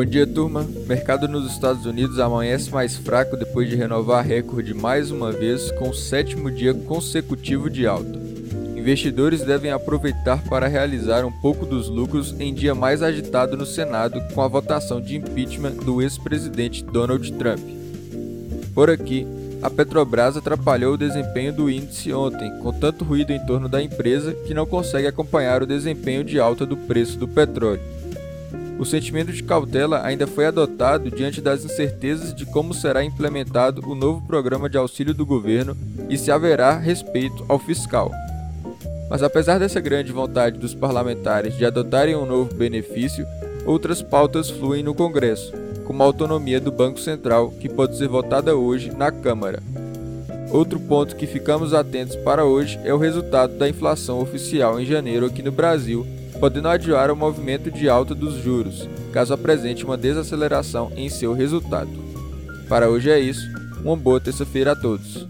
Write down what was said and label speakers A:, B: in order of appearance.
A: Bom dia, turma. Mercado nos Estados Unidos amanhece mais fraco depois de renovar recorde mais uma vez com o sétimo dia consecutivo de alta. Investidores devem aproveitar para realizar um pouco dos lucros em dia mais agitado no Senado com a votação de impeachment do ex-presidente Donald Trump. Por aqui, a Petrobras atrapalhou o desempenho do índice ontem, com tanto ruído em torno da empresa que não consegue acompanhar o desempenho de alta do preço do petróleo. O sentimento de cautela ainda foi adotado diante das incertezas de como será implementado o novo programa de auxílio do governo e se haverá respeito ao fiscal. Mas apesar dessa grande vontade dos parlamentares de adotarem um novo benefício, outras pautas fluem no Congresso, como a autonomia do Banco Central, que pode ser votada hoje na Câmara. Outro ponto que ficamos atentos para hoje é o resultado da inflação oficial em janeiro aqui no Brasil, podendo adiar o movimento de alta dos juros, caso apresente uma desaceleração em seu resultado. Para hoje é isso, uma boa terça-feira a todos.